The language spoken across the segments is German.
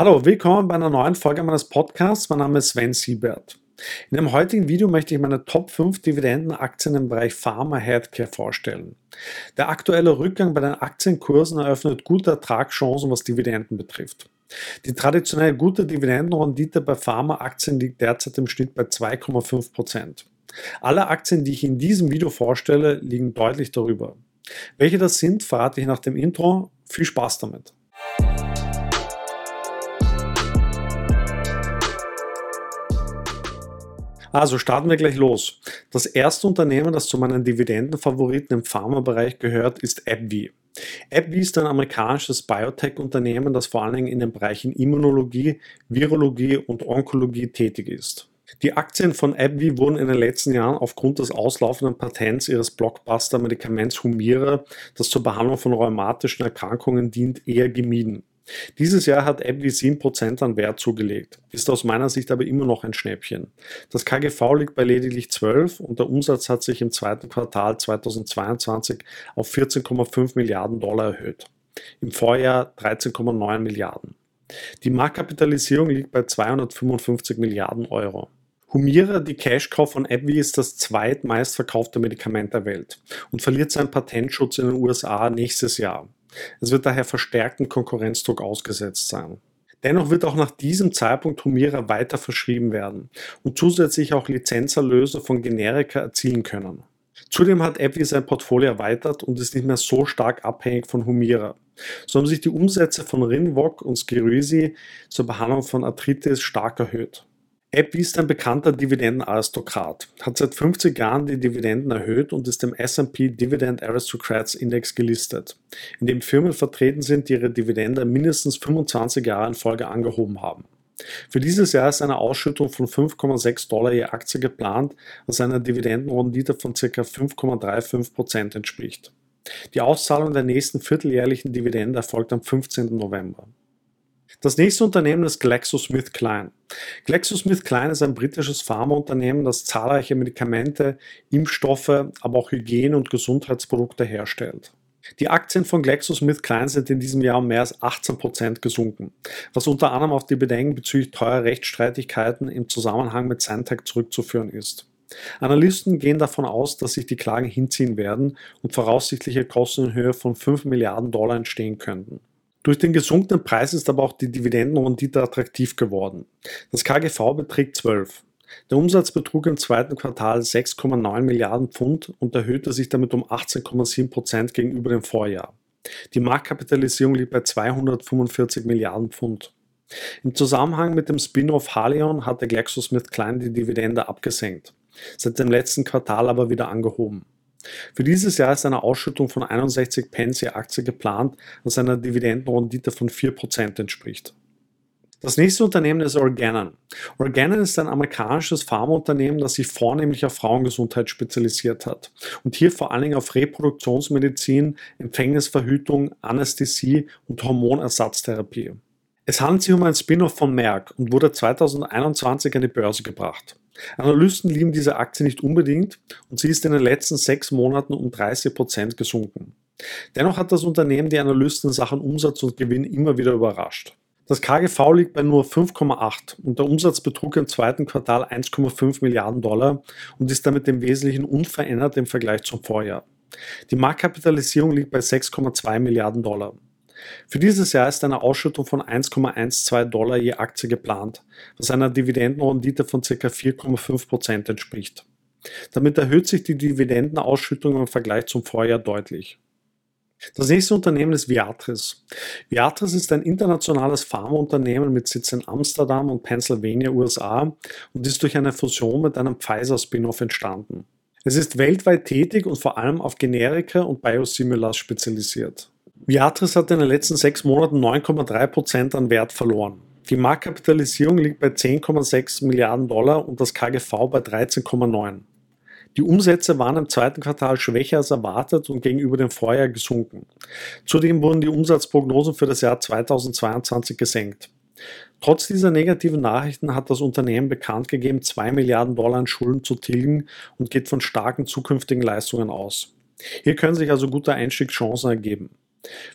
Hallo, willkommen bei einer neuen Folge meines Podcasts. Mein Name ist Sven Siebert. In dem heutigen Video möchte ich meine Top 5 Dividendenaktien im Bereich Pharma Healthcare vorstellen. Der aktuelle Rückgang bei den Aktienkursen eröffnet gute Ertragschancen, was Dividenden betrifft. Die traditionell gute Dividendenrendite bei Pharmaaktien liegt derzeit im Schnitt bei 2,5 Prozent. Alle Aktien, die ich in diesem Video vorstelle, liegen deutlich darüber. Welche das sind, verrate ich nach dem Intro. Viel Spaß damit! Also starten wir gleich los. Das erste Unternehmen, das zu meinen Dividendenfavoriten im Pharmabereich gehört, ist AbbVie. AbbVie ist ein amerikanisches Biotech-Unternehmen, das vor allen Dingen in den Bereichen Immunologie, Virologie und Onkologie tätig ist. Die Aktien von AbbVie wurden in den letzten Jahren aufgrund des auslaufenden Patents ihres Blockbuster-Medikaments Humira, das zur Behandlung von rheumatischen Erkrankungen dient, eher gemieden. Dieses Jahr hat AbbVie 7% an Wert zugelegt, ist aus meiner Sicht aber immer noch ein Schnäppchen. Das KGV liegt bei lediglich 12 und der Umsatz hat sich im zweiten Quartal 2022 auf 14,5 Milliarden Dollar erhöht. Im Vorjahr 13,9 Milliarden. Die Marktkapitalisierung liegt bei 255 Milliarden Euro. Humira, die Cash-Cow von AbbVie, ist das zweitmeistverkaufte Medikament der Welt und verliert seinen Patentschutz in den USA nächstes Jahr. Es wird daher verstärkten Konkurrenzdruck ausgesetzt sein. Dennoch wird auch nach diesem Zeitpunkt Humira weiter verschrieben werden und zusätzlich auch Lizenzerlöse von Generika erzielen können. Zudem hat AbbVie sein Portfolio erweitert und ist nicht mehr so stark abhängig von Humira. So haben sich die Umsätze von Rinvoq und Skyrizi zur Behandlung von Arthritis stark erhöht. AbbVie ist ein bekannter Dividendenaristokrat, hat seit 50 Jahren die Dividenden erhöht und ist im S&P Dividend Aristocrats Index gelistet, in dem Firmen vertreten sind, die ihre Dividende mindestens 25 Jahre in Folge angehoben haben. Für dieses Jahr ist eine Ausschüttung von 5,6 Dollar je Aktie geplant, was einer Dividendenrendite von ca. 5,35 Prozent entspricht. Die Auszahlung der nächsten vierteljährlichen Dividende erfolgt am 15. November. Das nächste Unternehmen ist GlaxoSmithKline. GlaxoSmithKline ist ein britisches Pharmaunternehmen, das zahlreiche Medikamente, Impfstoffe, aber auch Hygiene- und Gesundheitsprodukte herstellt. Die Aktien von GlaxoSmithKline sind in diesem Jahr um mehr als 18 Prozent gesunken, was unter anderem auf die Bedenken bezüglich teurer Rechtsstreitigkeiten im Zusammenhang mit Santec zurückzuführen ist. Analysten gehen davon aus, dass sich die Klagen hinziehen werden und voraussichtliche Kosten in Höhe von 5 Milliarden Dollar entstehen könnten. Durch den gesunkenen Preis ist aber auch die Dividendenrendite attraktiv geworden. Das KGV beträgt 12. Der Umsatz betrug im zweiten Quartal 6,9 Milliarden Pfund und erhöhte sich damit um 18,7 Prozent gegenüber dem Vorjahr. Die Marktkapitalisierung liegt bei 245 Milliarden Pfund. Im Zusammenhang mit dem Spin-off Haleon hatte GlaxoSmithKline die Dividende abgesenkt, seit dem letzten Quartal aber wieder angehoben. Für dieses Jahr ist eine Ausschüttung von 61 Pence je Aktie geplant, was einer Dividendenrendite von 4% entspricht. Das nächste Unternehmen ist Organon. Organon ist ein amerikanisches Pharmaunternehmen, das sich vornehmlich auf Frauengesundheit spezialisiert hat und hier vor allen Dingen auf Reproduktionsmedizin, Empfängnisverhütung, Anästhesie und Hormonersatztherapie. Es handelt sich um ein Spin-off von Merck und wurde 2021 an die Börse gebracht. Analysten lieben diese Aktie nicht unbedingt und sie ist in den letzten sechs Monaten um 30 Prozent gesunken. Dennoch hat das Unternehmen die Analysten in Sachen Umsatz und Gewinn immer wieder überrascht. Das KGV liegt bei nur 5,8 und der Umsatz betrug im zweiten Quartal 1,5 Milliarden Dollar und ist damit im Wesentlichen unverändert im Vergleich zum Vorjahr. Die Marktkapitalisierung liegt bei 6,2 Milliarden Dollar. Für dieses Jahr ist eine Ausschüttung von 1,12 Dollar je Aktie geplant, was einer Dividendenrendite von ca. 4,5 Prozent entspricht. Damit erhöht sich die Dividendenausschüttung im Vergleich zum Vorjahr deutlich. Das nächste Unternehmen ist Viatris. Viatris ist ein internationales Pharmaunternehmen mit Sitz in Amsterdam und Pennsylvania, USA und ist durch eine Fusion mit einem Pfizer-Spin-off entstanden. Es ist weltweit tätig und vor allem auf Generika und Biosimilars spezialisiert. Viatris hat in den letzten sechs Monaten 9,3 Prozent an Wert verloren. Die Marktkapitalisierung liegt bei 10,6 Milliarden Dollar und das KGV bei 13,9. Die Umsätze waren im zweiten Quartal schwächer als erwartet und gegenüber dem Vorjahr gesunken. Zudem wurden die Umsatzprognosen für das Jahr 2022 gesenkt. Trotz dieser negativen Nachrichten hat das Unternehmen bekannt gegeben, 2 Milliarden Dollar an Schulden zu tilgen und geht von starken zukünftigen Leistungen aus. Hier können sich also gute Einstiegschancen ergeben.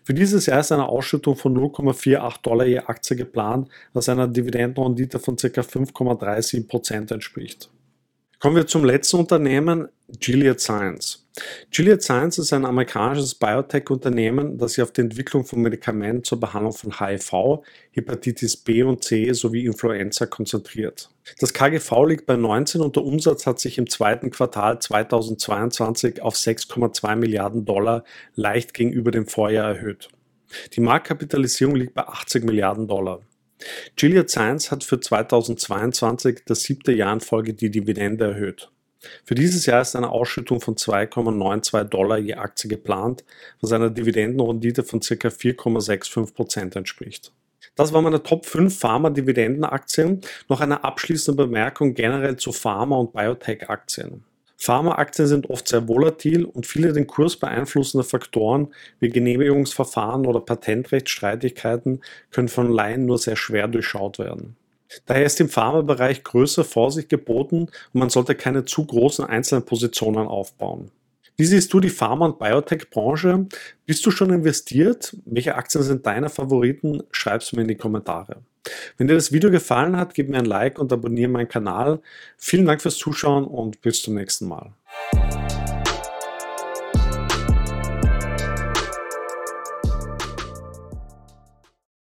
Für dieses Jahr ist eine Ausschüttung von 0,48 Dollar je Aktie geplant, was einer Dividendenrendite von ca. 5,37% entspricht. Kommen wir zum letzten Unternehmen, Gilead Science. Gilead Science ist ein amerikanisches Biotech-Unternehmen, das sich auf die Entwicklung von Medikamenten zur Behandlung von HIV, Hepatitis B und C sowie Influenza konzentriert. Das KGV liegt bei 19 und der Umsatz hat sich im zweiten Quartal 2022 auf 6,2 Milliarden Dollar leicht gegenüber dem Vorjahr erhöht. Die Marktkapitalisierung liegt bei 80 Milliarden Dollar. Gilead Science hat für 2022 das siebte Jahr in Folge die Dividende erhöht. Für dieses Jahr ist eine Ausschüttung von 2,92 Dollar je Aktie geplant, was einer Dividendenrendite von ca. 4,65% entspricht. Das waren meine Top 5 Pharma-Dividendenaktien. Noch eine abschließende Bemerkung generell zu Pharma- und Biotech-Aktien. Pharmaaktien sind oft sehr volatil und viele den Kurs beeinflussende Faktoren wie Genehmigungsverfahren oder Patentrechtsstreitigkeiten können von Laien nur sehr schwer durchschaut werden. Daher ist im Pharmabereich größere Vorsicht geboten und man sollte keine zu großen einzelnen Positionen aufbauen. Wie siehst du die Pharma- und Biotech-Branche? Bist du schon investiert? Welche Aktien sind deine Favoriten? Schreib es mir in die Kommentare. Wenn dir das Video gefallen hat, gib mir ein Like und abonniere meinen Kanal. Vielen Dank fürs Zuschauen und bis zum nächsten Mal.